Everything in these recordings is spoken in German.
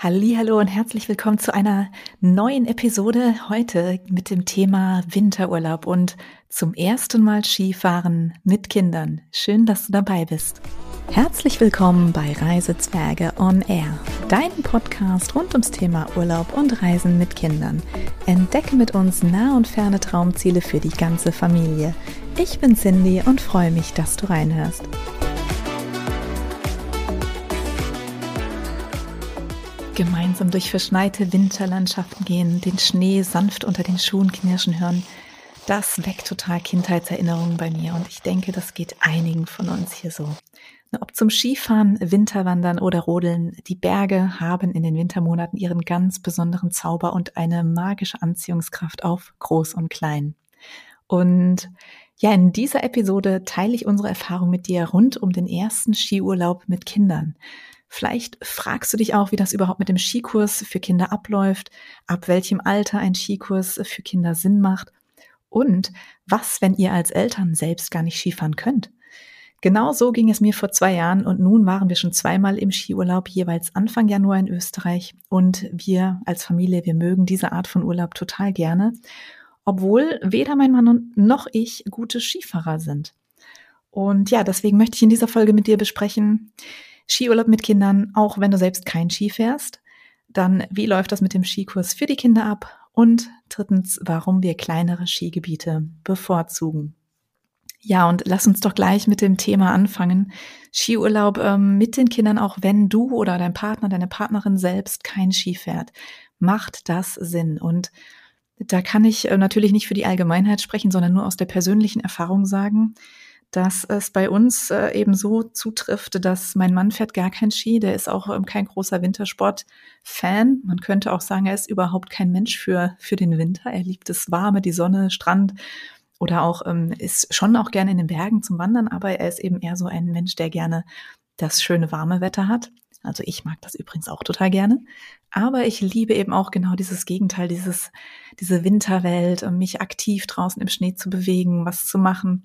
Hallo und herzlich willkommen zu einer neuen Episode heute mit dem Thema Winterurlaub und zum ersten Mal Skifahren mit Kindern. Schön, dass du dabei bist. Herzlich willkommen bei Reisezwerge on Air, deinem Podcast rund ums Thema Urlaub und Reisen mit Kindern. Entdecke mit uns nah und ferne Traumziele für die ganze Familie. Ich bin Cindy und freue mich, dass du reinhörst. Gemeinsam durch verschneite Winterlandschaften gehen, den Schnee sanft unter den Schuhen knirschen hören, das weckt total Kindheitserinnerungen bei mir und ich denke, das geht einigen von uns hier so. Ob zum Skifahren, Winterwandern oder Rodeln, die Berge haben in den Wintermonaten ihren ganz besonderen Zauber und eine magische Anziehungskraft auf Groß und Klein. Und ja, in dieser Episode teile ich unsere Erfahrung mit dir rund um den ersten Skiurlaub mit Kindern. Vielleicht fragst du dich auch, wie das überhaupt mit dem Skikurs für Kinder abläuft, ab welchem Alter ein Skikurs für Kinder Sinn macht und was, wenn ihr als Eltern selbst gar nicht Skifahren könnt. Genau so ging es mir vor zwei Jahren und nun waren wir schon zweimal im Skiurlaub, jeweils Anfang Januar in Österreich und wir als Familie, wir mögen diese Art von Urlaub total gerne, obwohl weder mein Mann noch ich gute Skifahrer sind. Und ja, deswegen möchte ich in dieser Folge mit dir besprechen, Skiurlaub mit Kindern, auch wenn du selbst kein Ski fährst. Dann, wie läuft das mit dem Skikurs für die Kinder ab? Und drittens, warum wir kleinere Skigebiete bevorzugen. Ja, und lass uns doch gleich mit dem Thema anfangen. Skiurlaub ähm, mit den Kindern, auch wenn du oder dein Partner, deine Partnerin selbst kein Ski fährt. Macht das Sinn? Und da kann ich äh, natürlich nicht für die Allgemeinheit sprechen, sondern nur aus der persönlichen Erfahrung sagen dass es bei uns äh, eben so zutrifft, dass mein Mann fährt gar kein Ski, der ist auch ähm, kein großer Wintersport-Fan. Man könnte auch sagen, er ist überhaupt kein Mensch für, für den Winter. Er liebt das Warme, die Sonne, Strand oder auch ähm, ist schon auch gerne in den Bergen zum Wandern, aber er ist eben eher so ein Mensch, der gerne das schöne warme Wetter hat. Also ich mag das übrigens auch total gerne. Aber ich liebe eben auch genau dieses Gegenteil, dieses, diese Winterwelt, mich aktiv draußen im Schnee zu bewegen, was zu machen.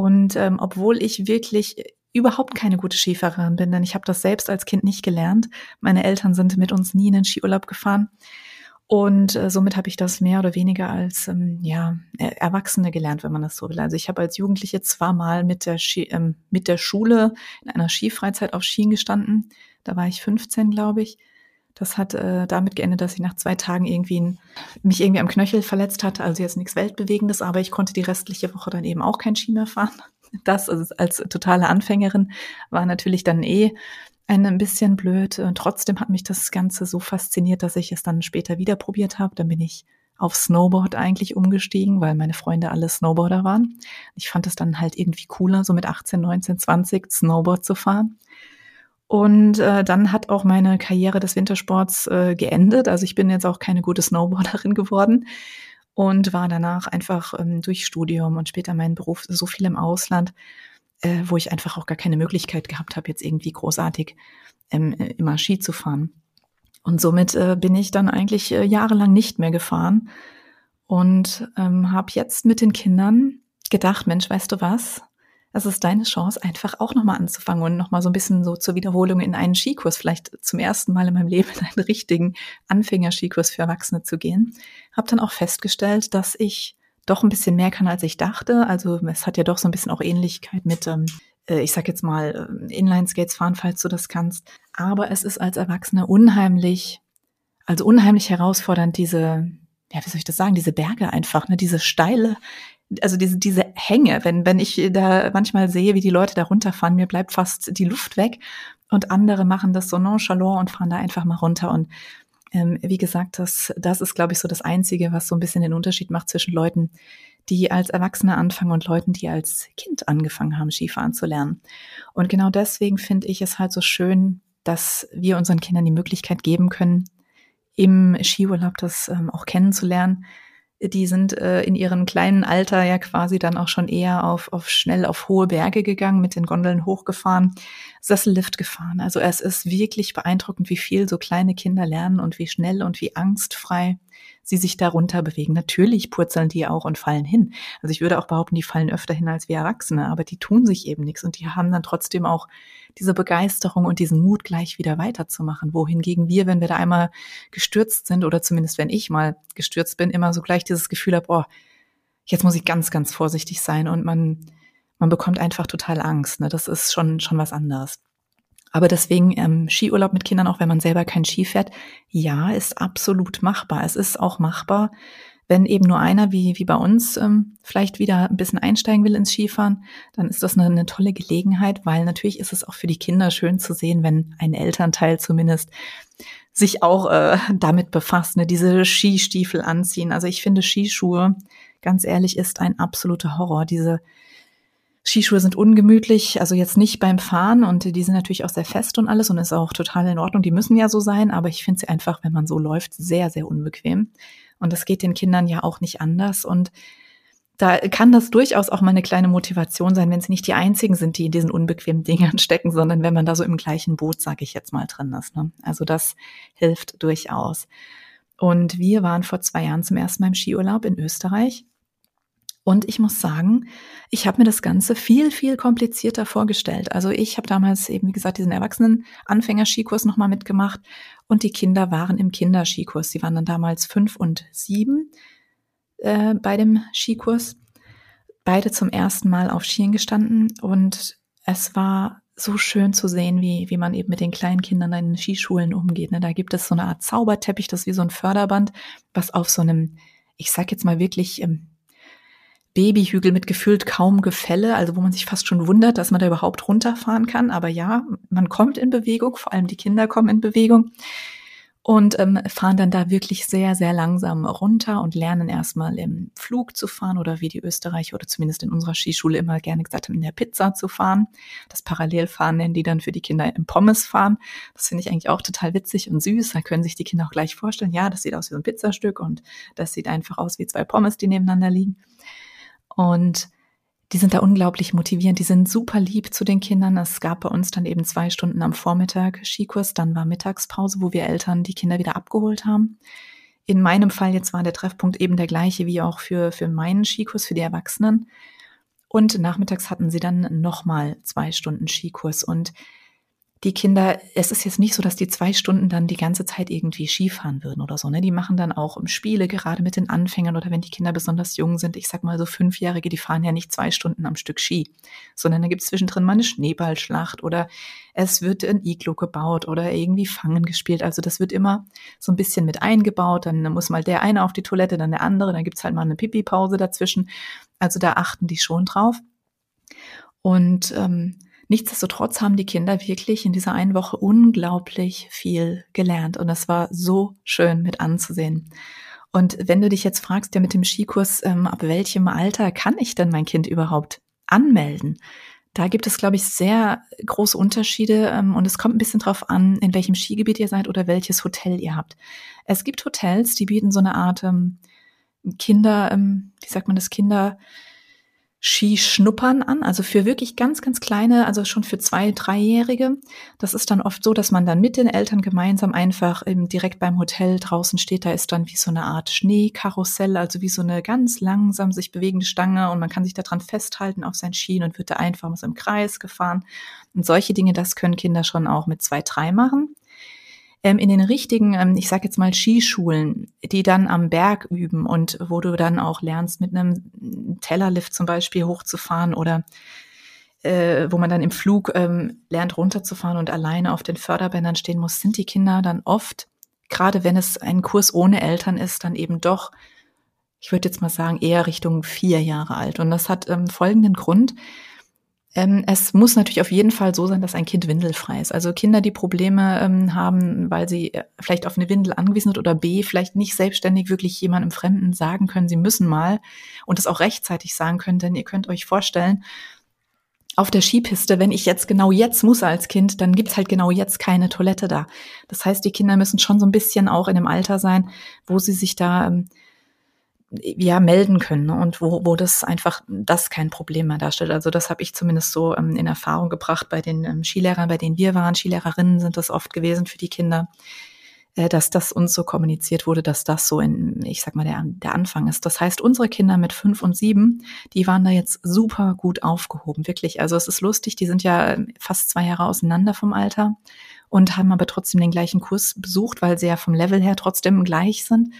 Und ähm, obwohl ich wirklich überhaupt keine gute Skifahrerin bin, denn ich habe das selbst als Kind nicht gelernt. Meine Eltern sind mit uns nie in den Skiurlaub gefahren. Und äh, somit habe ich das mehr oder weniger als ähm, ja, Erwachsene gelernt, wenn man das so will. Also ich habe als Jugendliche zwar mal mit der, Ski, ähm, mit der Schule in einer Skifreizeit auf Skien gestanden. Da war ich 15, glaube ich. Das hat äh, damit geendet, dass ich nach zwei Tagen irgendwie ein, mich irgendwie am Knöchel verletzt hatte. Also jetzt nichts Weltbewegendes, aber ich konnte die restliche Woche dann eben auch kein Ski mehr fahren. Das also als totale Anfängerin war natürlich dann eh ein bisschen blöd. Und trotzdem hat mich das Ganze so fasziniert, dass ich es dann später wieder probiert habe. Dann bin ich auf Snowboard eigentlich umgestiegen, weil meine Freunde alle Snowboarder waren. Ich fand es dann halt irgendwie cooler, so mit 18, 19, 20 Snowboard zu fahren. Und äh, dann hat auch meine Karriere des Wintersports äh, geendet. Also ich bin jetzt auch keine gute Snowboarderin geworden und war danach einfach ähm, durch Studium und später meinen Beruf so viel im Ausland, äh, wo ich einfach auch gar keine Möglichkeit gehabt habe, jetzt irgendwie großartig ähm, immer Ski zu fahren. Und somit äh, bin ich dann eigentlich äh, jahrelang nicht mehr gefahren und ähm, habe jetzt mit den Kindern gedacht, Mensch, weißt du was? Es ist deine Chance, einfach auch nochmal anzufangen und nochmal so ein bisschen so zur Wiederholung in einen Skikurs, vielleicht zum ersten Mal in meinem Leben in einen richtigen Anfänger-Skikurs für Erwachsene zu gehen. Hab dann auch festgestellt, dass ich doch ein bisschen mehr kann, als ich dachte. Also es hat ja doch so ein bisschen auch Ähnlichkeit mit, ähm, äh, ich sag jetzt mal, äh, Inline-Skates fahren, falls du das kannst. Aber es ist als Erwachsener unheimlich, also unheimlich herausfordernd, diese, ja, wie soll ich das sagen, diese Berge einfach, ne, diese steile also diese, diese Hänge, wenn, wenn ich da manchmal sehe, wie die Leute da runterfahren, mir bleibt fast die Luft weg. Und andere machen das so nonchalant und fahren da einfach mal runter. Und ähm, wie gesagt, das, das ist, glaube ich, so das Einzige, was so ein bisschen den Unterschied macht zwischen Leuten, die als Erwachsene anfangen und Leuten, die als Kind angefangen haben, Skifahren zu lernen. Und genau deswegen finde ich es halt so schön, dass wir unseren Kindern die Möglichkeit geben können, im Skiurlaub das ähm, auch kennenzulernen, die sind äh, in ihrem kleinen Alter ja quasi dann auch schon eher auf, auf schnell auf hohe Berge gegangen, mit den Gondeln hochgefahren, Sessellift gefahren. Also es ist wirklich beeindruckend, wie viel so kleine Kinder lernen und wie schnell und wie angstfrei sie sich darunter bewegen. Natürlich purzeln die auch und fallen hin. Also ich würde auch behaupten, die fallen öfter hin als wir Erwachsene, aber die tun sich eben nichts und die haben dann trotzdem auch diese Begeisterung und diesen Mut gleich wieder weiterzumachen. Wohingegen wir, wenn wir da einmal gestürzt sind oder zumindest wenn ich mal gestürzt bin, immer so gleich dieses Gefühl habe, oh, jetzt muss ich ganz, ganz vorsichtig sein und man, man bekommt einfach total Angst. Ne? Das ist schon, schon was anderes. Aber deswegen ähm, Skiurlaub mit Kindern, auch wenn man selber kein Ski fährt, ja, ist absolut machbar. Es ist auch machbar, wenn eben nur einer wie, wie bei uns ähm, vielleicht wieder ein bisschen einsteigen will ins Skifahren, dann ist das eine, eine tolle Gelegenheit, weil natürlich ist es auch für die Kinder schön zu sehen, wenn ein Elternteil zumindest sich auch äh, damit befasst, ne, diese Skistiefel anziehen. Also ich finde Skischuhe, ganz ehrlich, ist ein absoluter Horror. Diese Skischuhe sind ungemütlich, also jetzt nicht beim Fahren und die sind natürlich auch sehr fest und alles und ist auch total in Ordnung. Die müssen ja so sein, aber ich finde sie einfach, wenn man so läuft, sehr, sehr unbequem. Und das geht den Kindern ja auch nicht anders. Und da kann das durchaus auch mal eine kleine Motivation sein, wenn sie nicht die einzigen sind, die in diesen unbequemen Dingern stecken, sondern wenn man da so im gleichen Boot, sage ich jetzt mal, drin ist. Ne? Also das hilft durchaus. Und wir waren vor zwei Jahren zum ersten Mal im Skiurlaub in Österreich und ich muss sagen, ich habe mir das Ganze viel, viel komplizierter vorgestellt. Also ich habe damals eben, wie gesagt, diesen Erwachsenen-Anfänger-Skikurs nochmal mitgemacht und die Kinder waren im Kinderskikurs. Sie waren dann damals fünf und sieben äh, bei dem Skikurs. Beide zum ersten Mal auf Skien gestanden und es war so schön zu sehen, wie, wie man eben mit den kleinen Kindern in den Skischulen umgeht. Ne? Da gibt es so eine Art Zauberteppich, das ist wie so ein Förderband, was auf so einem, ich sag jetzt mal wirklich, ähm, Babyhügel mit gefühlt kaum Gefälle, also wo man sich fast schon wundert, dass man da überhaupt runterfahren kann. Aber ja, man kommt in Bewegung, vor allem die Kinder kommen in Bewegung und ähm, fahren dann da wirklich sehr, sehr langsam runter und lernen erstmal im Flug zu fahren oder wie die Österreicher oder zumindest in unserer Skischule immer gerne gesagt haben, in der Pizza zu fahren. Das Parallelfahren nennen die dann für die Kinder im Pommes fahren. Das finde ich eigentlich auch total witzig und süß. Da können sich die Kinder auch gleich vorstellen, ja, das sieht aus wie so ein Pizzastück und das sieht einfach aus wie zwei Pommes, die nebeneinander liegen. Und die sind da unglaublich motivierend. Die sind super lieb zu den Kindern. Es gab bei uns dann eben zwei Stunden am Vormittag Skikurs, dann war Mittagspause, wo wir Eltern die Kinder wieder abgeholt haben. In meinem Fall jetzt war der Treffpunkt eben der gleiche wie auch für, für meinen Skikurs, für die Erwachsenen. Und nachmittags hatten sie dann nochmal zwei Stunden Skikurs. Und die Kinder, es ist jetzt nicht so, dass die zwei Stunden dann die ganze Zeit irgendwie Skifahren würden oder so. Ne? Die machen dann auch Spiele, gerade mit den Anfängern oder wenn die Kinder besonders jung sind. Ich sag mal so Fünfjährige, die fahren ja nicht zwei Stunden am Stück Ski, sondern da gibt es zwischendrin mal eine Schneeballschlacht oder es wird ein Iglo gebaut oder irgendwie Fangen gespielt. Also das wird immer so ein bisschen mit eingebaut. Dann muss mal der eine auf die Toilette, dann der andere, dann gibt's halt mal eine Pipi-Pause dazwischen. Also da achten die schon drauf. Und ähm, Nichtsdestotrotz haben die Kinder wirklich in dieser einen Woche unglaublich viel gelernt und es war so schön mit anzusehen. Und wenn du dich jetzt fragst, ja mit dem Skikurs, ähm, ab welchem Alter kann ich denn mein Kind überhaupt anmelden? Da gibt es, glaube ich, sehr große Unterschiede ähm, und es kommt ein bisschen drauf an, in welchem Skigebiet ihr seid oder welches Hotel ihr habt. Es gibt Hotels, die bieten so eine Art ähm, Kinder, ähm, wie sagt man das, Kinder, Skischnuppern an, also für wirklich ganz, ganz kleine, also schon für zwei, dreijährige. Das ist dann oft so, dass man dann mit den Eltern gemeinsam einfach eben direkt beim Hotel draußen steht. Da ist dann wie so eine Art Schneekarussell, also wie so eine ganz langsam sich bewegende Stange und man kann sich daran festhalten auf seinen Skien und wird da einfach so im Kreis gefahren. Und solche Dinge, das können Kinder schon auch mit zwei, drei machen ähm, in den richtigen, ähm, ich sage jetzt mal Skischulen, die dann am Berg üben und wo du dann auch lernst, mit einem Tellerlift zum Beispiel hochzufahren oder äh, wo man dann im Flug ähm, lernt runterzufahren und alleine auf den Förderbändern stehen muss, sind die Kinder dann oft, gerade wenn es ein Kurs ohne Eltern ist, dann eben doch ich würde jetzt mal sagen, eher Richtung vier Jahre alt. Und das hat ähm, folgenden Grund. Ähm, es muss natürlich auf jeden Fall so sein, dass ein Kind windelfrei ist. Also Kinder, die Probleme ähm, haben, weil sie äh, vielleicht auf eine Windel angewiesen sind oder B, vielleicht nicht selbstständig wirklich jemandem Fremden sagen können, sie müssen mal und es auch rechtzeitig sagen können, denn ihr könnt euch vorstellen, auf der Skipiste, wenn ich jetzt genau jetzt muss als Kind, dann gibt's halt genau jetzt keine Toilette da. Das heißt, die Kinder müssen schon so ein bisschen auch in dem Alter sein, wo sie sich da ähm, ja melden können ne? und wo, wo das einfach das kein Problem mehr darstellt. Also das habe ich zumindest so ähm, in Erfahrung gebracht bei den ähm, Skilehrern, bei denen wir waren. Skilehrerinnen sind das oft gewesen für die Kinder. äh, dass das uns so kommuniziert wurde, dass das so in, ich sag mal, der, der Anfang ist. Das heißt, unsere Kinder mit fünf und sieben, die waren da jetzt super gut aufgehoben, wirklich. Also es ist lustig, die sind ja fast zwei Jahre auseinander vom Alter und haben aber trotzdem den gleichen Kurs besucht, weil sie ja vom Level her trotzdem gleich sind.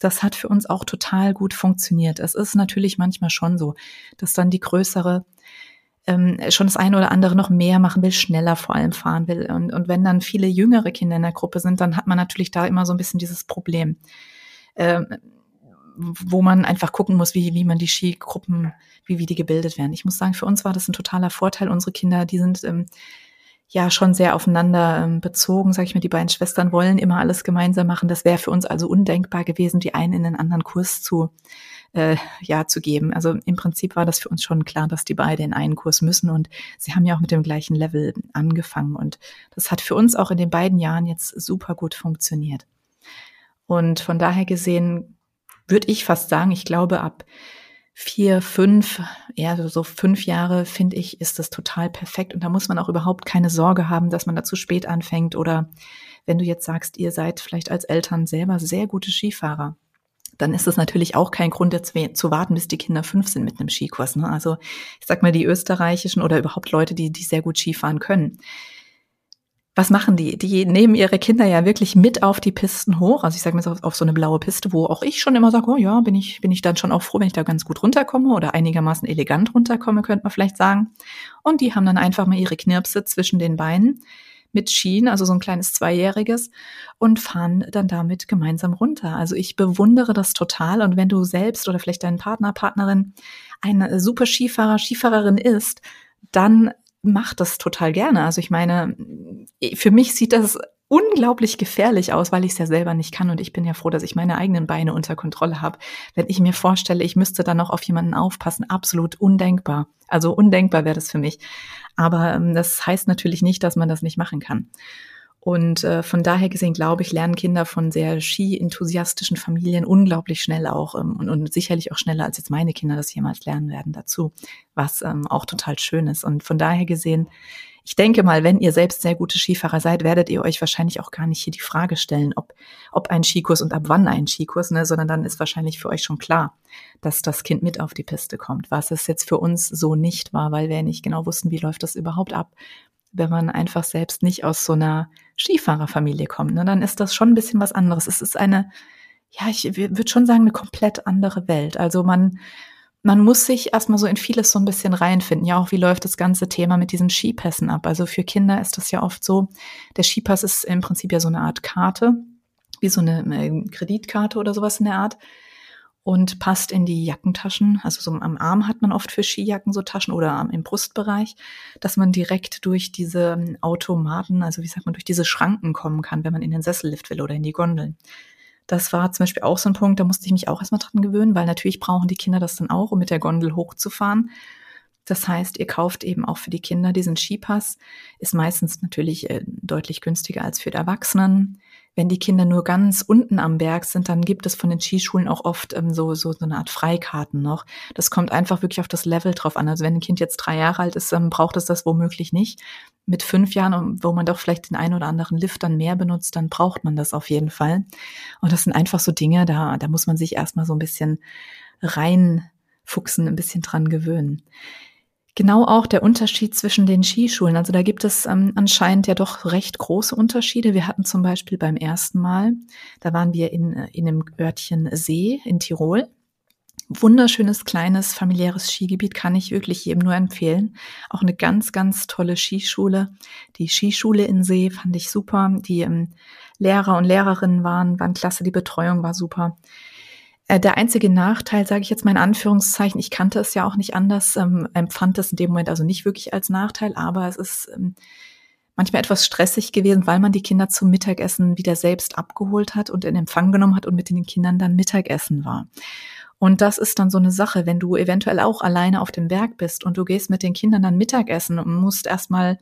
Das hat für uns auch total gut funktioniert. Es ist natürlich manchmal schon so, dass dann die größere ähm, schon das eine oder andere noch mehr machen will, schneller vor allem fahren will. Und, und wenn dann viele jüngere Kinder in der Gruppe sind, dann hat man natürlich da immer so ein bisschen dieses Problem, ähm, wo man einfach gucken muss, wie, wie man die Skigruppen, wie, wie die gebildet werden. Ich muss sagen, für uns war das ein totaler Vorteil. Unsere Kinder, die sind ähm, ja schon sehr aufeinander ähm, bezogen, sage ich mal. Die beiden Schwestern wollen immer alles gemeinsam machen. Das wäre für uns also undenkbar gewesen, die einen in den anderen Kurs zu äh, ja zu geben. Also im Prinzip war das für uns schon klar, dass die beide in einen Kurs müssen und sie haben ja auch mit dem gleichen Level angefangen und das hat für uns auch in den beiden Jahren jetzt super gut funktioniert. Und von daher gesehen würde ich fast sagen, ich glaube ab vier, fünf, eher so fünf Jahre, finde ich, ist das total perfekt. Und da muss man auch überhaupt keine Sorge haben, dass man da zu spät anfängt. Oder wenn du jetzt sagst, ihr seid vielleicht als Eltern selber sehr gute Skifahrer, dann ist es natürlich auch kein Grund, jetzt zu warten, bis die Kinder fünf sind mit einem Skikurs. Ne? Also ich sag mal, die österreichischen oder überhaupt Leute, die, die sehr gut Skifahren können. Was machen die? Die nehmen ihre Kinder ja wirklich mit auf die Pisten hoch. Also ich sage mal auf, auf so eine blaue Piste, wo auch ich schon immer sage, oh ja, bin ich, bin ich dann schon auch froh, wenn ich da ganz gut runterkomme oder einigermaßen elegant runterkomme, könnte man vielleicht sagen. Und die haben dann einfach mal ihre Knirpse zwischen den Beinen mit Skien, also so ein kleines Zweijähriges, und fahren dann damit gemeinsam runter. Also ich bewundere das total. Und wenn du selbst oder vielleicht dein Partner, Partnerin ein super Skifahrer, Skifahrerin ist, dann mach das total gerne. Also ich meine, für mich sieht das unglaublich gefährlich aus, weil ich es ja selber nicht kann und ich bin ja froh, dass ich meine eigenen Beine unter Kontrolle habe. Wenn ich mir vorstelle, ich müsste dann noch auf jemanden aufpassen, absolut undenkbar. Also undenkbar wäre das für mich. Aber ähm, das heißt natürlich nicht, dass man das nicht machen kann. Und äh, von daher gesehen, glaube ich, lernen Kinder von sehr ski-enthusiastischen Familien unglaublich schnell auch ähm, und, und sicherlich auch schneller, als jetzt meine Kinder das jemals lernen werden dazu, was ähm, auch total schön ist. Und von daher gesehen ich denke mal, wenn ihr selbst sehr gute Skifahrer seid, werdet ihr euch wahrscheinlich auch gar nicht hier die Frage stellen, ob, ob ein Skikurs und ab wann ein Skikurs, ne, sondern dann ist wahrscheinlich für euch schon klar, dass das Kind mit auf die Piste kommt, was es jetzt für uns so nicht war, weil wir nicht genau wussten, wie läuft das überhaupt ab. Wenn man einfach selbst nicht aus so einer Skifahrerfamilie kommt, ne, dann ist das schon ein bisschen was anderes. Es ist eine, ja, ich würde schon sagen, eine komplett andere Welt. Also man, man muss sich erstmal so in vieles so ein bisschen reinfinden. Ja, auch wie läuft das ganze Thema mit diesen Skipässen ab? Also für Kinder ist das ja oft so, der Skipass ist im Prinzip ja so eine Art Karte, wie so eine äh, Kreditkarte oder sowas in der Art und passt in die Jackentaschen. Also so am Arm hat man oft für Skijacken so Taschen oder im Brustbereich, dass man direkt durch diese ähm, Automaten, also wie sagt man, durch diese Schranken kommen kann, wenn man in den Sessellift will oder in die Gondeln. Das war zum Beispiel auch so ein Punkt, da musste ich mich auch erstmal dran gewöhnen, weil natürlich brauchen die Kinder das dann auch, um mit der Gondel hochzufahren. Das heißt, ihr kauft eben auch für die Kinder diesen Skipass, ist meistens natürlich äh, deutlich günstiger als für die Erwachsenen. Wenn die Kinder nur ganz unten am Berg sind, dann gibt es von den Skischulen auch oft ähm, so, so, so eine Art Freikarten noch. Das kommt einfach wirklich auf das Level drauf an. Also wenn ein Kind jetzt drei Jahre alt ist, ähm, braucht es das womöglich nicht. Mit fünf Jahren, wo man doch vielleicht den einen oder anderen Lift dann mehr benutzt, dann braucht man das auf jeden Fall. Und das sind einfach so Dinge, da, da muss man sich erstmal so ein bisschen reinfuchsen, ein bisschen dran gewöhnen. Genau auch der Unterschied zwischen den Skischulen. Also da gibt es ähm, anscheinend ja doch recht große Unterschiede. Wir hatten zum Beispiel beim ersten Mal, da waren wir in, äh, in einem Örtchen See in Tirol. Wunderschönes, kleines, familiäres Skigebiet kann ich wirklich jedem nur empfehlen. Auch eine ganz, ganz tolle Skischule. Die Skischule in See fand ich super. Die ähm, Lehrer und Lehrerinnen waren, waren klasse. Die Betreuung war super. Äh, der einzige Nachteil, sage ich jetzt mal in Anführungszeichen, ich kannte es ja auch nicht anders, ähm, empfand es in dem Moment also nicht wirklich als Nachteil, aber es ist ähm, manchmal etwas stressig gewesen, weil man die Kinder zum Mittagessen wieder selbst abgeholt hat und in Empfang genommen hat und mit den Kindern dann Mittagessen war. Und das ist dann so eine Sache, wenn du eventuell auch alleine auf dem Berg bist und du gehst mit den Kindern dann Mittagessen und musst erstmal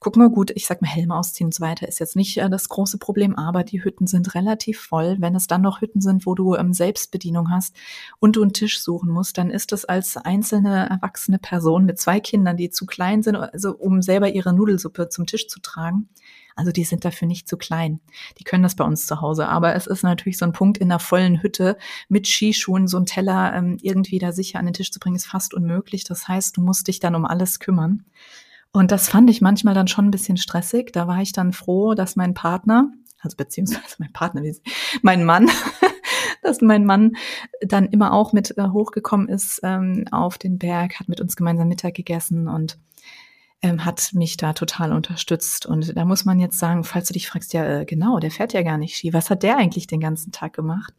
gucken wir gut, ich sag mal Helme ausziehen und so weiter ist jetzt nicht äh, das große Problem, aber die Hütten sind relativ voll. Wenn es dann noch Hütten sind, wo du ähm, Selbstbedienung hast und du einen Tisch suchen musst, dann ist es als einzelne erwachsene Person mit zwei Kindern, die zu klein sind, also um selber ihre Nudelsuppe zum Tisch zu tragen, Also die sind dafür nicht zu klein. Die können das bei uns zu Hause. Aber es ist natürlich so ein Punkt in einer vollen Hütte mit Skischuhen, so ein Teller ähm, irgendwie da sicher an den Tisch zu bringen, ist fast unmöglich. Das heißt, du musst dich dann um alles kümmern. Und das fand ich manchmal dann schon ein bisschen stressig. Da war ich dann froh, dass mein Partner, also beziehungsweise mein Partner, mein Mann, dass mein Mann dann immer auch mit äh, hochgekommen ist ähm, auf den Berg, hat mit uns gemeinsam Mittag gegessen und ähm, hat mich da total unterstützt. Und da muss man jetzt sagen, falls du dich fragst, ja äh, genau, der fährt ja gar nicht Ski, was hat der eigentlich den ganzen Tag gemacht?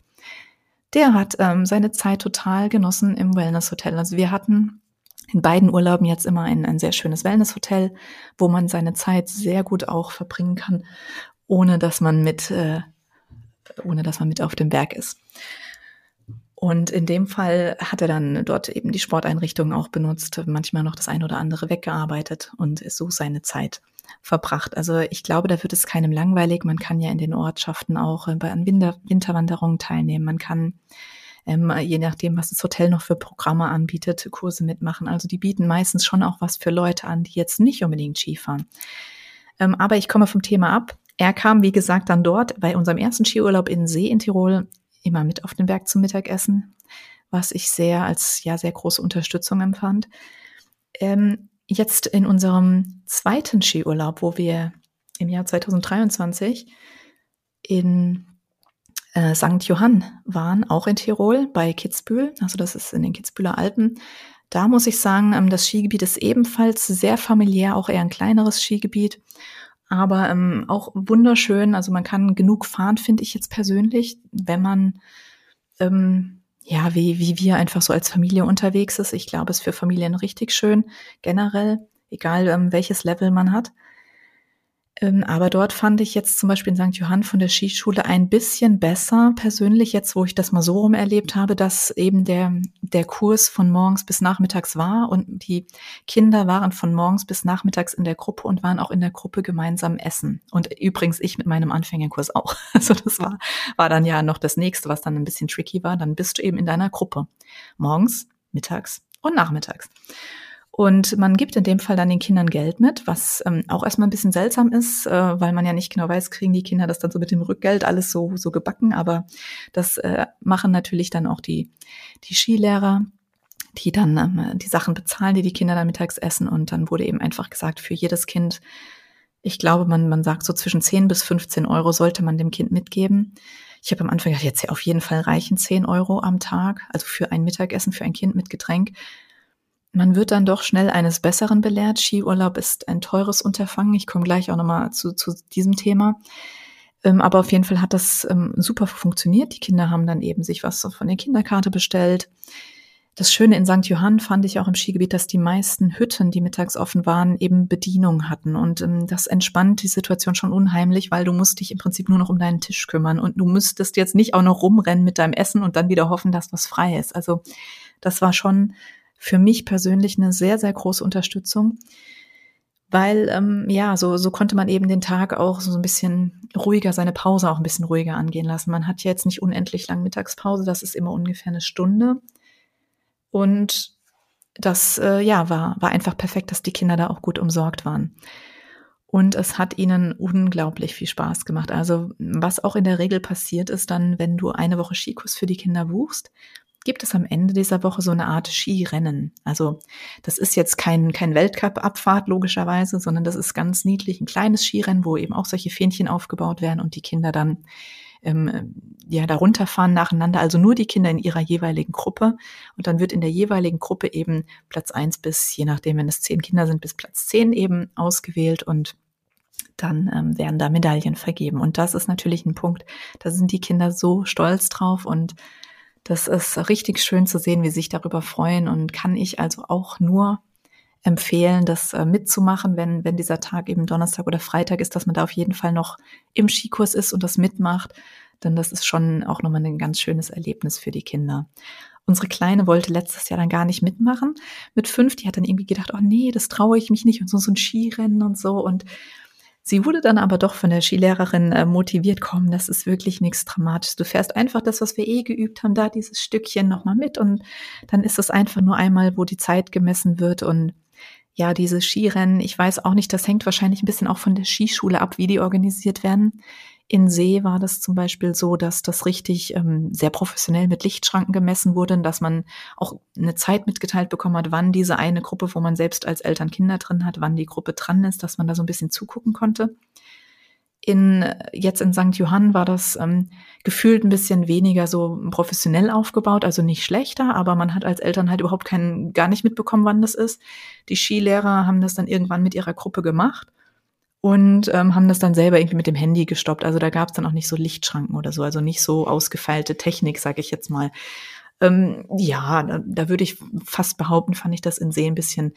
Der hat ähm, seine Zeit total genossen im Wellness-Hotel. Also wir hatten in beiden Urlauben jetzt immer ein, ein sehr schönes Wellness-Hotel, wo man seine Zeit sehr gut auch verbringen kann, ohne dass man mit, äh, ohne dass man mit auf dem Berg ist. Und in dem Fall hat er dann dort eben die Sporteinrichtungen auch benutzt, manchmal noch das eine oder andere weggearbeitet und so seine Zeit verbracht. Also ich glaube, da wird es keinem langweilig. Man kann ja in den Ortschaften auch äh, bei Winter Winterwanderungen teilnehmen. Man kann ähm, je nachdem, was das Hotel noch für Programme anbietet, Kurse mitmachen. Also die bieten meistens schon auch was für Leute an, die jetzt nicht unbedingt Skifahren. Ähm, aber ich komme vom Thema ab. Er kam, wie gesagt, dann dort bei unserem ersten Skiurlaub in See in Tirol immer mit auf den Berg zum Mittagessen, was ich sehr als ja sehr große Unterstützung empfand. Ähm, jetzt in unserem zweiten Skiurlaub, wo wir im Jahr 2023 in äh, St. Johann waren, auch in Tirol bei Kitzbühel, also das ist in den Kitzbühler Alpen. Da muss ich sagen, ähm, das Skigebiet ist ebenfalls sehr familiär, auch eher ein kleineres Skigebiet aber ähm, auch wunderschön. Also man kann genug fahren, finde ich jetzt persönlich, wenn man ähm, ja wie wie wir einfach so als Familie unterwegs ist. Ich glaube, es ist für Familien richtig schön generell, egal ähm, welches Level man hat. Ähm, aber dort fand ich jetzt zum Beispiel in St. Johann von der Skischule ein bisschen besser, persönlich jetzt, wo ich das mal so rum erlebt habe, dass eben der, der Kurs von morgens bis nachmittags war und die Kinder waren von morgens bis nachmittags in der Gruppe und waren auch in der Gruppe gemeinsam essen. Und übrigens ich mit meinem Anfängerkurs auch. Also das war, war dann ja noch das nächste, was dann ein bisschen tricky war. Dann bist du eben in deiner Gruppe. Morgens, mittags und nachmittags. Und man gibt in dem Fall dann den Kindern Geld mit, was ähm, auch erstmal ein bisschen seltsam ist, äh, weil man ja nicht genau weiß, kriegen die Kinder das dann so mit dem Rückgeld alles so, so gebacken. Aber das äh, machen natürlich dann auch die, die Skilehrer die dann ähm, die Sachen bezahlen, die die Kinder dann mittags essen. Und dann wurde eben einfach gesagt, für jedes Kind, ich glaube, man, man sagt so zwischen 10 bis 15 Euro sollte man dem Kind mitgeben. Ich habe am Anfang gedacht, jetzt auf jeden Fall reichen 10 Euro am Tag, also für ein Mittagessen für ein Kind mit Getränk. Man wird dann doch schnell eines Besseren belehrt. Skiurlaub ist ein teures Unterfangen. Ich komme gleich auch nochmal zu, zu diesem Thema. Ähm, aber auf jeden Fall hat das ähm, super funktioniert. Die Kinder haben dann eben sich was von der Kinderkarte bestellt. Das Schöne in St. Johann fand ich auch im Skigebiet, dass die meisten Hütten, die mittags offen waren, eben Bedienung hatten. Und ähm, das entspannt die Situation schon unheimlich, weil du musst dich im Prinzip nur noch um deinen Tisch kümmern. Und du müsstest jetzt nicht auch noch rumrennen mit deinem Essen und dann wieder hoffen, dass was frei ist. Also das war schon für mich persönlich eine sehr, sehr große Unterstützung, weil ähm, ja, so, so konnte man eben den Tag auch so ein bisschen ruhiger, seine Pause auch ein bisschen ruhiger angehen lassen. Man hat jetzt nicht unendlich lang Mittagspause, das ist immer ungefähr eine Stunde. Und das äh, ja war, war einfach perfekt, dass die Kinder da auch gut umsorgt waren. Und es hat ihnen unglaublich viel Spaß gemacht. Also was auch in der Regel passiert ist dann, wenn du eine Woche Skikurs für die Kinder buchst, gibt es am Ende dieser Woche so eine Art Skirennen. Also das ist jetzt kein, kein Weltcup-Abfahrt logischerweise, sondern das ist ganz niedlich ein kleines Skirennen, wo eben auch solche Fähnchen aufgebaut werden und die Kinder dann ähm, ja darunter fahren nacheinander, also nur die Kinder in ihrer jeweiligen Gruppe. Und dann wird in der jeweiligen Gruppe eben Platz eins bis, je nachdem, wenn es zehn Kinder sind, bis Platz zehn eben ausgewählt und dann ähm, werden da Medaillen vergeben. Und das ist natürlich ein Punkt, da sind die Kinder so stolz drauf und das ist richtig schön zu sehen, wie sie sich darüber freuen und kann ich also auch nur empfehlen, das äh, mitzumachen, wenn, wenn dieser Tag eben Donnerstag oder Freitag ist, dass man da auf jeden Fall noch im Skikurs ist und das mitmacht. Denn das ist schon auch nochmal ein ganz schönes Erlebnis für die Kinder. Unsere Kleine wollte letztes Jahr dann gar nicht mitmachen. Mit fünf, die hat dann irgendwie gedacht, oh nee, das traue ich mich nicht und so, so ein Skirennen und so. Und Sie wurde dann aber doch von der Skilehrerin äh, motiviert, komm, das ist wirklich nichts Dramatisches. Du fährst einfach das, was wir eh geübt haben, da dieses Stückchen nochmal mit und dann ist es einfach nur einmal, wo die Zeit gemessen wird und ja, diese Skirennen, ich weiß auch nicht, das hängt wahrscheinlich ein bisschen auch von der Skischule ab, wie die organisiert werden. In See war das zum Beispiel so, dass das richtig ähm, sehr professionell mit Lichtschranken gemessen wurde, dass man auch eine Zeit mitgeteilt bekommen hat, wann diese eine Gruppe, wo man selbst als Eltern Kinder drin hat, wann die Gruppe dran ist, dass man da so ein bisschen zugucken konnte. In, jetzt in St. Johann war das ähm, gefühlt ein bisschen weniger so professionell aufgebaut, also nicht schlechter, aber man hat als Eltern halt überhaupt keinen, gar nicht mitbekommen, wann das ist. Die Skilehrer haben das dann irgendwann mit ihrer Gruppe gemacht und ähm, haben das dann selber irgendwie mit dem Handy gestoppt. Also da gab es dann auch nicht so Lichtschranken oder so, also nicht so ausgefeilte Technik, sage ich jetzt mal. Ähm, ja, da, da würde ich fast behaupten, fand ich das in See ein bisschen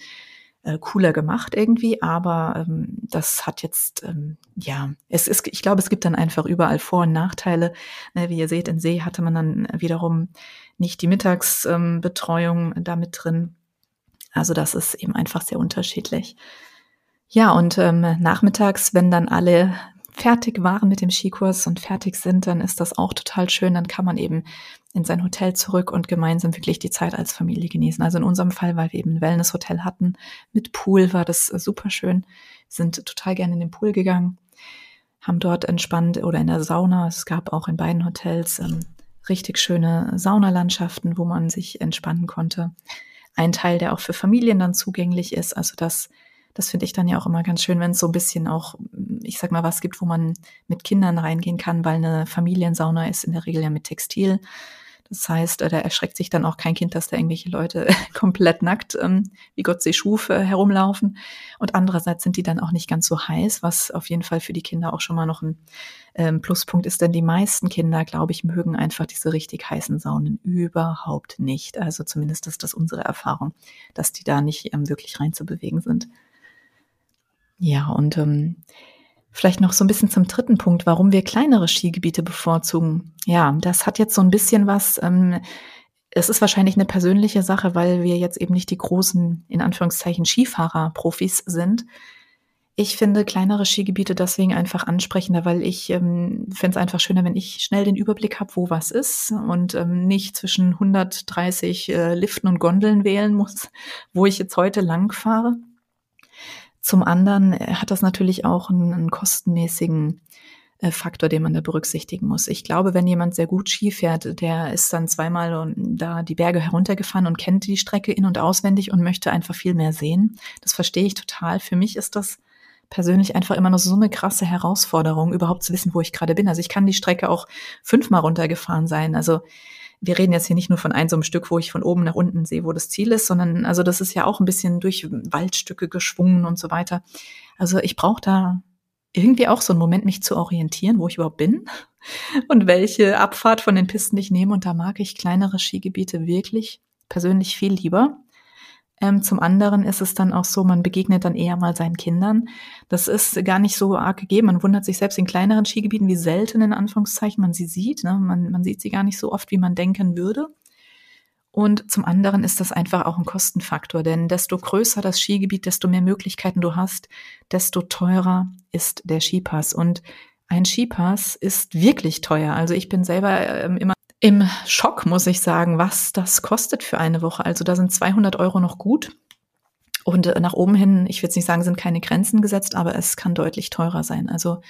äh, cooler gemacht irgendwie, aber ähm, das hat jetzt, ähm, ja, es ist, ich glaube, es gibt dann einfach überall Vor- und Nachteile. Ne, wie ihr seht, in See hatte man dann wiederum nicht die Mittagsbetreuung ähm, damit drin. Also das ist eben einfach sehr unterschiedlich. Ja, und ähm, nachmittags, wenn dann alle fertig waren mit dem Skikurs und fertig sind, dann ist das auch total schön. Dann kann man eben in sein Hotel zurück und gemeinsam wirklich die Zeit als Familie genießen. Also in unserem Fall, weil wir eben ein Wellnesshotel hatten mit Pool, war das super schön. sind total gerne in den Pool gegangen, haben dort entspannt oder in der Sauna. Es gab auch in beiden Hotels ähm, richtig schöne Saunalandschaften, wo man sich entspannen konnte. Ein Teil, der auch für Familien dann zugänglich ist. Also das das finde ich dann ja auch immer ganz schön, wenn es so ein bisschen auch, ich sag mal, was gibt, wo man mit Kindern reingehen kann, weil eine Familiensauna ist in der Regel ja mit Textil. Das heißt, da erschreckt sich dann auch kein Kind, dass da irgendwelche Leute komplett nackt, ähm, wie Gott sie schuf, äh, herumlaufen. Und andererseits sind die dann auch nicht ganz so heiß, was auf jeden Fall für die Kinder auch schon mal noch ein ähm, Pluspunkt ist, denn die meisten Kinder, glaube ich, mögen einfach diese richtig heißen Saunen überhaupt nicht. Also zumindest ist das unsere Erfahrung, dass die da nicht ähm, wirklich rein zu bewegen sind. Ja, und ähm, vielleicht noch so ein bisschen zum dritten Punkt, warum wir kleinere Skigebiete bevorzugen. Ja, das hat jetzt so ein bisschen was. Ähm, es ist wahrscheinlich eine persönliche Sache, weil wir jetzt eben nicht die großen, in Anführungszeichen, Skifahrer-Profis sind. Ich finde kleinere Skigebiete deswegen einfach ansprechender, weil ich ähm, finde es einfach schöner, wenn ich schnell den Überblick habe, wo was ist und ähm, nicht zwischen 130 äh, Liften und Gondeln wählen muss, wo ich jetzt heute lang fahre. Zum anderen äh, hat das natürlich auch einen, einen kostenmäßigen äh, Faktor, den man da berücksichtigen muss. Ich glaube, wenn jemand sehr gut Ski fährt, der ist dann zweimal da die Berge heruntergefahren und kennt die Strecke in- und auswendig und möchte einfach viel mehr sehen. Das verstehe ich total. Für mich ist das persönlich einfach immer noch so eine krasse Herausforderung, überhaupt zu wissen, wo ich gerade bin. Also ich kann die Strecke auch fünfmal runtergefahren sein. Also wir reden jetzt hier nicht nur von einem so einem Stück, wo ich von oben nach unten sehe, wo das Ziel ist, sondern also das ist ja auch ein bisschen durch Waldstücke geschwungen und so weiter. Also ich brauche da irgendwie auch so einen Moment, mich zu orientieren, wo ich überhaupt bin und welche Abfahrt von den Pisten ich nehme. Und da mag ich kleinere Skigebiete wirklich persönlich viel lieber. Ähm, zum anderen ist es dann auch so, man begegnet dann eher mal seinen Kindern. Das ist gar nicht so arg gegeben. Man wundert sich selbst in kleineren Skigebieten, wie selten in Anführungszeichen man sie sieht. Ne? Man, man sieht sie gar nicht so oft, wie man denken würde. Und zum anderen ist das einfach auch ein Kostenfaktor, denn desto größer das Skigebiet, desto mehr Möglichkeiten du hast, desto teurer ist der Skipass. Und ein Skipass ist wirklich teuer. Also ich bin selber ähm, immer im Schock, muss ich sagen, was das kostet für eine Woche. Also da sind 200 Euro noch gut. Und äh, nach oben hin, ich will jetzt nicht sagen, sind keine Grenzen gesetzt, aber es kann deutlich teurer sein. Also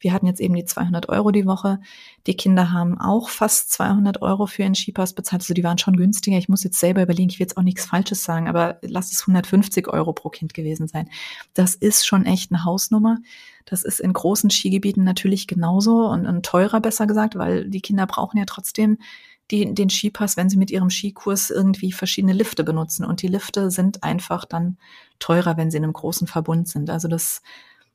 wir hatten jetzt eben die 200 Euro die Woche. Die Kinder haben auch fast 200 Euro für ihren Skipass bezahlt. Also die waren schon günstiger. Ich muss jetzt selber überlegen, ich will jetzt auch nichts Falsches sagen, aber lass es 150 Euro pro Kind gewesen sein. Das ist schon echt eine Hausnummer. Das ist in großen Skigebieten natürlich genauso und, und teurer, besser gesagt, weil die Kinder brauchen ja trotzdem die, den Skipass, wenn sie mit ihrem Skikurs irgendwie verschiedene Lifte benutzen. Und die Lifte sind einfach dann teurer, wenn sie in einem großen Verbund sind. Also das,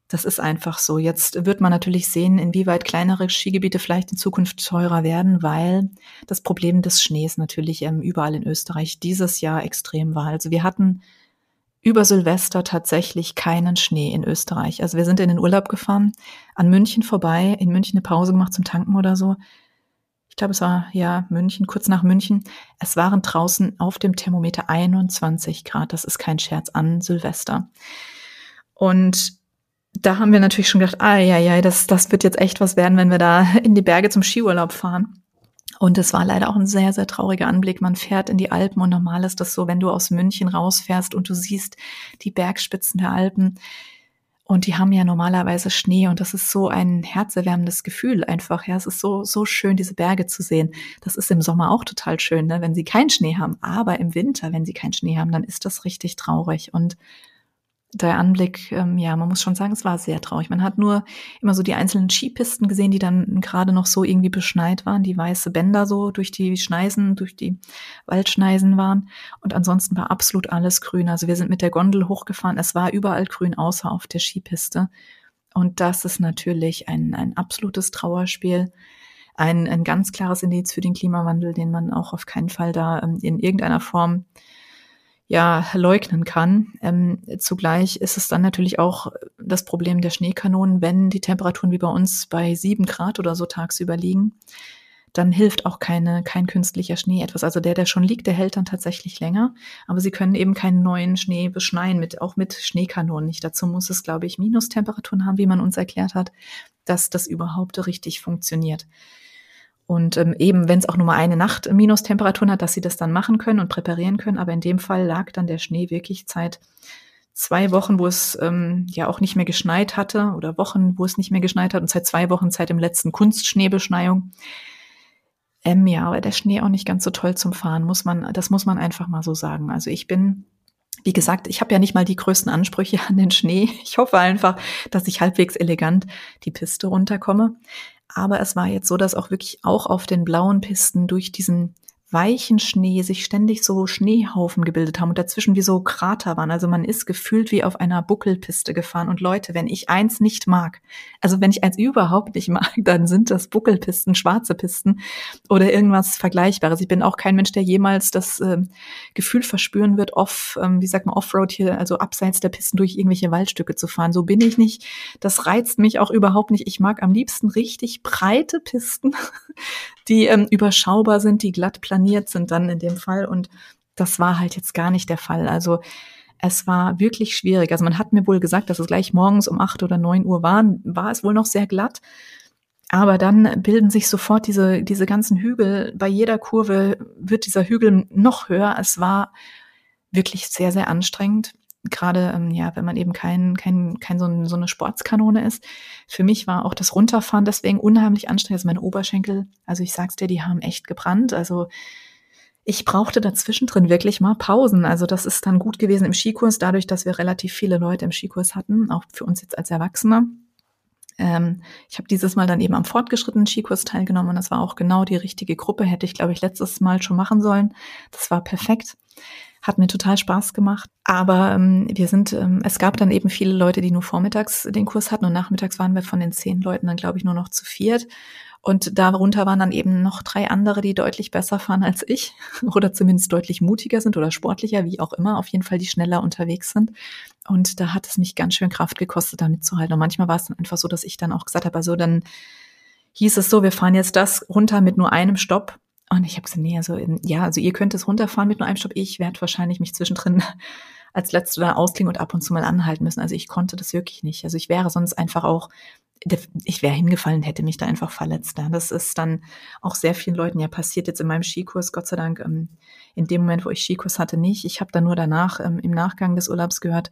das ist einfach so. Jetzt wird man natürlich sehen, inwieweit kleinere Skigebiete vielleicht in Zukunft teurer werden, weil das Problem des Schnees natürlich ähm, überall in Österreich dieses Jahr extrem war. Also wir hatten über Silvester tatsächlich keinen Schnee in Österreich. Also wir sind in den Urlaub gefahren, an München vorbei, in München eine Pause gemacht zum Tanken oder so. Ich glaube, es war ja München, kurz nach München. Es waren draußen auf dem Thermometer 21 Grad. Das ist kein Scherz an Silvester. Und da haben wir natürlich schon gedacht, ah ja, ja, das, das wird jetzt echt was werden, wenn wir da in die Berge zum Skiurlaub fahren. Und es war leider auch ein sehr, sehr trauriger Anblick. Man fährt in die Alpen und normal ist das so, wenn du aus München rausfährst und du siehst die Bergspitzen der Alpen. Und die haben ja normalerweise Schnee und das ist so ein herzerwärmendes Gefühl einfach. Ja, es ist so, so schön, diese Berge zu sehen. Das ist im Sommer auch total schön, ne, wenn sie keinen Schnee haben. Aber im Winter, wenn sie keinen Schnee haben, dann ist das richtig traurig. Und der Anblick, ähm, ja, man muss schon sagen, es war sehr traurig. Man hat nur immer so die einzelnen Skipisten gesehen, die dann gerade noch so irgendwie beschneit waren, die weiße Bänder so durch die Schneisen, durch die Waldschneisen waren. Und ansonsten war absolut alles grün. Also wir sind mit der Gondel hochgefahren. Es war überall grün, außer auf der Skipiste. Und das ist natürlich ein, ein absolutes Trauerspiel. Ein, ein ganz klares Indiz für den Klimawandel, den man auch auf keinen Fall da ähm, in irgendeiner Form ja leugnen kann. Ähm, zugleich ist es dann natürlich auch das Problem der Schneekanonen, wenn die Temperaturen wie bei uns bei sieben Grad oder so tagsüber liegen, dann hilft auch keine, kein künstlicher Schnee etwas. Also der, der schon liegt, der hält dann tatsächlich länger. Aber sie können eben keinen neuen Schnee beschneien, mit, auch mit Schneekanonen nicht. Dazu muss es, glaube ich, Minustemperaturen haben, wie man uns erklärt hat, dass das überhaupt richtig funktioniert. Und ähm, eben, wenn es auch nur mal eine Nacht Minustemperaturen hat, dass sie das dann machen können und präparieren können. Aber in dem Fall lag dann der Schnee wirklich seit zwei Wochen, wo es ähm, ja auch nicht mehr geschneit hatte oder Wochen, wo es nicht mehr geschneit hat und seit zwei Wochen seit dem letzten Kunstschneebeschneiung. Ähm, ja, aber der Schnee auch nicht ganz so toll zum Fahren, muss man, das muss man einfach mal so sagen. Also ich bin wie gesagt, ich habe ja nicht mal die größten Ansprüche an den Schnee. Ich hoffe einfach, dass ich halbwegs elegant die Piste runterkomme. Aber es war jetzt so, dass auch wirklich auch auf den blauen Pisten durch diesen weichen Schnee sich ständig so Schneehaufen gebildet haben und dazwischen wie so Krater waren. Also man ist gefühlt wie auf einer Buckelpiste gefahren. Und Leute, wenn ich eins nicht mag, also wenn ich eins überhaupt nicht mag, dann sind das Buckelpisten, schwarze Pisten oder irgendwas Vergleichbares. Ich bin auch kein Mensch, der jemals das äh, Gefühl verspüren wird, off, ähm, wie sagt man, Offroad hier, also abseits der Pisten durch irgendwelche Waldstücke zu fahren. So bin ich nicht. Das reizt mich auch überhaupt nicht. Ich mag am liebsten richtig breite Pisten, die ähm, überschaubar sind, die glatt planiert sind dann in dem Fall. Und das war halt jetzt gar nicht der Fall. Also es war wirklich schwierig. Also man hat mir wohl gesagt, dass es gleich morgens um acht oder neun Uhr war, war es wohl noch sehr glatt. Aber dann bilden sich sofort diese, diese ganzen Hügel. Bei jeder Kurve wird dieser Hügel noch höher. Es war wirklich sehr, sehr anstrengend gerade ähm, ja, wenn man eben kein, kein, kein so, ein, so eine Sportskanone ist. Für mich war auch das Runterfahren deswegen unheimlich anstrengend. Also meine Oberschenkel, also ich sag's dir, die haben echt gebrannt. Also ich brauchte dazwischen drin wirklich mal Pausen. Also das ist dann gut gewesen im Skikurs, dadurch, dass wir relativ viele Leute im Skikurs hatten, auch für uns jetzt als Erwachsene. Ähm, ich habe dieses Mal dann eben am fortgeschrittenen Skikurs teilgenommen und das war auch genau die richtige Gruppe. Hätte ich, glaube ich, letztes Mal schon machen sollen. Das war perfekt. Hat mir total Spaß gemacht. Aber ähm, wir sind, ähm, es gab dann eben viele Leute, die nur vormittags den Kurs hatten und nachmittags waren wir von den zehn Leuten dann, glaube ich, nur noch zu viert. Und darunter waren dann eben noch drei andere, die deutlich besser fahren als ich oder zumindest deutlich mutiger sind oder sportlicher, wie auch immer, auf jeden Fall die schneller unterwegs sind. Und da hat es mich ganz schön Kraft gekostet, da mitzuhalten. Und manchmal war es dann einfach so, dass ich dann auch gesagt habe, also dann hieß es so, wir fahren jetzt das runter mit nur einem Stopp und ich habe gesagt, nee, also ja, also ihr könnt es runterfahren mit nur einem Stopp. Ich werde wahrscheinlich mich zwischendrin als letzte da ausklingen und ab und zu mal anhalten müssen. Also ich konnte das wirklich nicht. Also ich wäre sonst einfach auch, ich wäre hingefallen, hätte mich da einfach verletzt. Das ist dann auch sehr vielen Leuten ja passiert jetzt in meinem Skikurs, Gott sei Dank, ähm, in dem Moment, wo ich Skikurs hatte, nicht. Ich habe dann nur danach ähm, im Nachgang des Urlaubs gehört,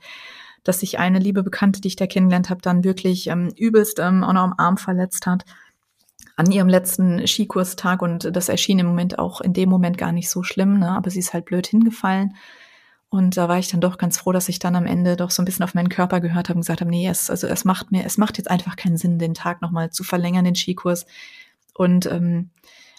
dass sich eine liebe Bekannte, die ich da kennengelernt habe, dann wirklich ähm, übelst auch noch am Arm verletzt hat an ihrem letzten Skikurstag und das erschien im Moment auch in dem Moment gar nicht so schlimm, ne? aber sie ist halt blöd hingefallen. Und da war ich dann doch ganz froh, dass ich dann am Ende doch so ein bisschen auf meinen Körper gehört habe und gesagt habe, nee, es, also es macht mir, es macht jetzt einfach keinen Sinn, den Tag nochmal zu verlängern, den Skikurs und, ähm,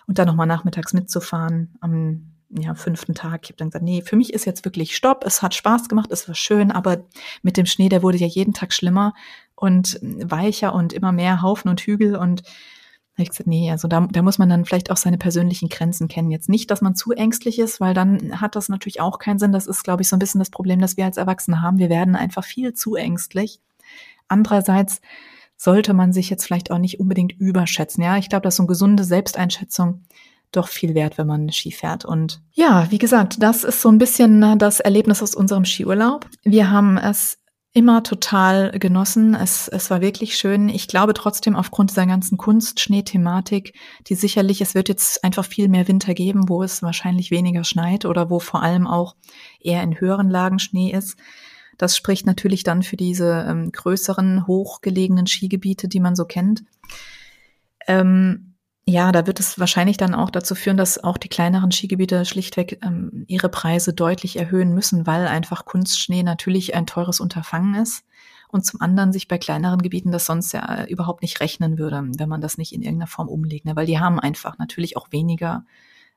und dann nochmal nachmittags mitzufahren am ja, fünften Tag. Ich habe dann gesagt, nee, für mich ist jetzt wirklich Stopp. Es hat Spaß gemacht, es war schön, aber mit dem Schnee, der wurde ja jeden Tag schlimmer und weicher und immer mehr Haufen und Hügel und habe ich gesagt, nee, also da, da muss man dann vielleicht auch seine persönlichen Grenzen kennen. Jetzt nicht, dass man zu ängstlich ist, weil dann hat das natürlich auch keinen Sinn. Das ist, glaube ich, so ein bisschen das Problem, das wir als Erwachsene haben. Wir werden einfach viel zu ängstlich. Andererseits sollte man sich jetzt vielleicht auch nicht unbedingt überschätzen. Ja, ich glaube, dass so eine gesunde Selbsteinschätzung doch viel wert, wenn man Ski fährt. Und ja, wie gesagt, das ist so ein bisschen das Erlebnis aus unserem Skiurlaub. Wir haben es immer total genossen. Es, es war wirklich schön. Ich glaube trotzdem aufgrund dieser ganzen Kunstschnee-Thematik, die sicherlich, es wird jetzt einfach viel mehr Winter geben, wo es wahrscheinlich weniger schneit oder wo vor allem auch eher in höheren Lagen Schnee ist. Das spricht natürlich dann für diese ähm, größeren, hochgelegenen Skigebiete, die man so kennt. Ähm, ja, da wird es wahrscheinlich dann auch dazu führen, dass auch die kleineren Skigebiete schlichtweg ähm, ihre Preise deutlich erhöhen müssen, weil einfach Kunstschnee natürlich ein teures Unterfangen ist und zum anderen sich bei kleineren Gebieten das sonst ja überhaupt nicht rechnen würde, wenn man das nicht in irgendeiner Form umlegt, ne? weil die haben einfach natürlich auch weniger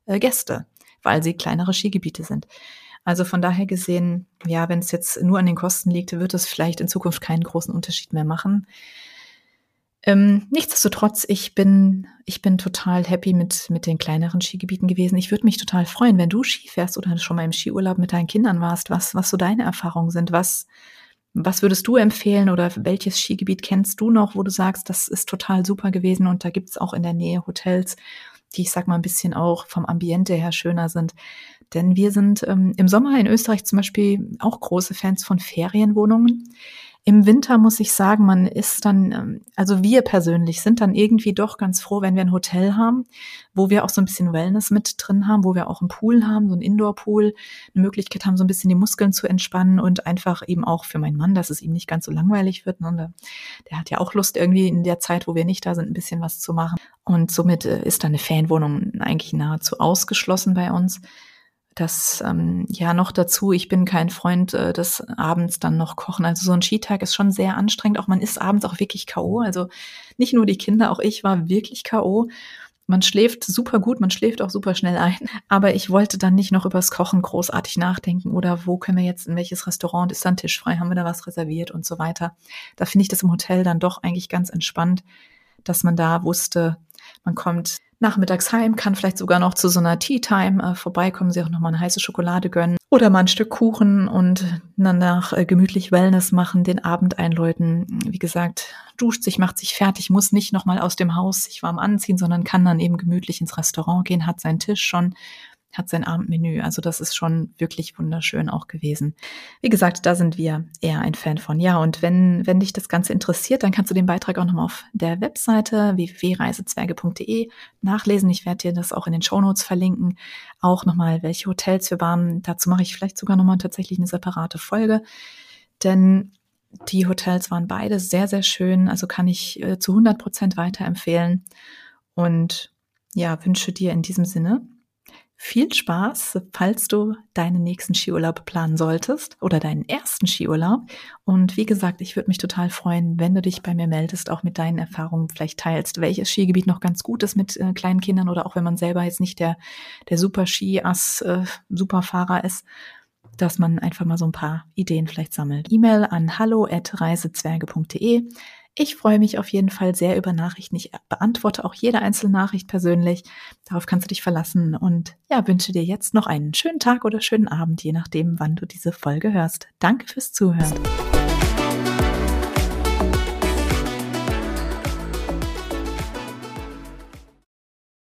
äh, Gäste, weil sie kleinere Skigebiete sind. Also von daher gesehen, ja, wenn es jetzt nur an den Kosten liegt, wird es vielleicht in Zukunft keinen großen Unterschied mehr machen. Ähm, nichtsdestotrotz, ich bin, ich bin total happy mit, mit den kleineren Skigebieten gewesen. Ich würde mich total freuen, wenn du Ski fährst oder schon mal im Skiurlaub mit deinen Kindern warst, was, was so deine Erfahrungen sind. Was, was würdest du empfehlen oder welches Skigebiet kennst du noch, wo du sagst, das ist total super gewesen und da gibt's auch in der Nähe Hotels, die ich sag mal ein bisschen auch vom Ambiente her schöner sind. Denn wir sind ähm, im Sommer in Österreich zum Beispiel auch große Fans von Ferienwohnungen. Im Winter muss ich sagen, man ist dann, ähm, also wir persönlich sind dann irgendwie doch ganz froh, wenn wir ein Hotel haben, wo wir auch so ein bisschen Wellness mit drin haben, wo wir auch einen Pool haben, so einen Indoor-Pool, eine Möglichkeit haben, so ein bisschen die Muskeln zu entspannen und einfach eben auch für meinen Mann, dass es ihm nicht ganz so langweilig wird. Ne? Der, der hat ja auch Lust, irgendwie in der Zeit, wo wir nicht da sind, ein bisschen was zu machen. Und somit äh, ist dann eine Fanwohnung eigentlich nahezu ausgeschlossen bei uns. Das ähm, ja noch dazu, ich bin kein Freund äh, des Abends dann noch kochen. Also so ein Skitag ist schon sehr anstrengend. Auch man ist abends auch wirklich K.O. Also nicht nur die Kinder, auch ich war wirklich K.O. Man schläft super gut, man schläft auch super schnell ein. Aber ich wollte dann nicht noch übers Kochen großartig nachdenken oder wo können wir jetzt, in welches Restaurant ist dann Tisch frei, haben wir da was reserviert und so weiter. Da finde ich das im Hotel dann doch eigentlich ganz entspannt, dass man da wusste, man kommt nachmittags heim, kann vielleicht sogar noch zu so einer Tea Time äh, vorbeikommen, sich auch noch mal eine heiße Schokolade gönnen oder mal ein Stück Kuchen und danach äh, gemütlich Wellness machen, den Abend einläuten. Wie gesagt, duscht sich, macht sich fertig, muss nicht noch mal aus dem Haus sich warm anziehen, sondern kann dann eben gemütlich ins Restaurant gehen, hat seinen Tisch schon hat sein Abendmenü. Also das ist schon wirklich wunderschön auch gewesen. Wie gesagt, da sind wir eher ein Fan von. Ja, und wenn, wenn dich das Ganze interessiert, dann kannst du den Beitrag auch nochmal auf der Webseite www.reisezwerge.de nachlesen. Ich werde dir das auch in den Shownotes verlinken. Auch nochmal, welche Hotels wir waren. Dazu mache ich vielleicht sogar nochmal tatsächlich eine separate Folge. Denn die Hotels waren beide sehr, sehr schön. Also kann ich äh, zu 100 Prozent weiterempfehlen. Und ja, wünsche dir in diesem Sinne viel Spaß, falls du deinen nächsten Skiurlaub planen solltest oder deinen ersten Skiurlaub. Und wie gesagt, ich würde mich total freuen, wenn du dich bei mir meldest, auch mit deinen Erfahrungen vielleicht teilst, welches Skigebiet noch ganz gut ist mit äh, kleinen Kindern oder auch wenn man selber jetzt nicht der, der super Ski-Ass, äh, Superfahrer ist, dass man einfach mal so ein paar Ideen vielleicht sammelt. E-Mail an hallo@reisezwerge.de. Ich freue mich auf jeden Fall sehr über Nachrichten. Ich beantworte auch jede einzelne Nachricht persönlich. Darauf kannst du dich verlassen und ja, wünsche dir jetzt noch einen schönen Tag oder schönen Abend, je nachdem, wann du diese Folge hörst. Danke fürs Zuhören.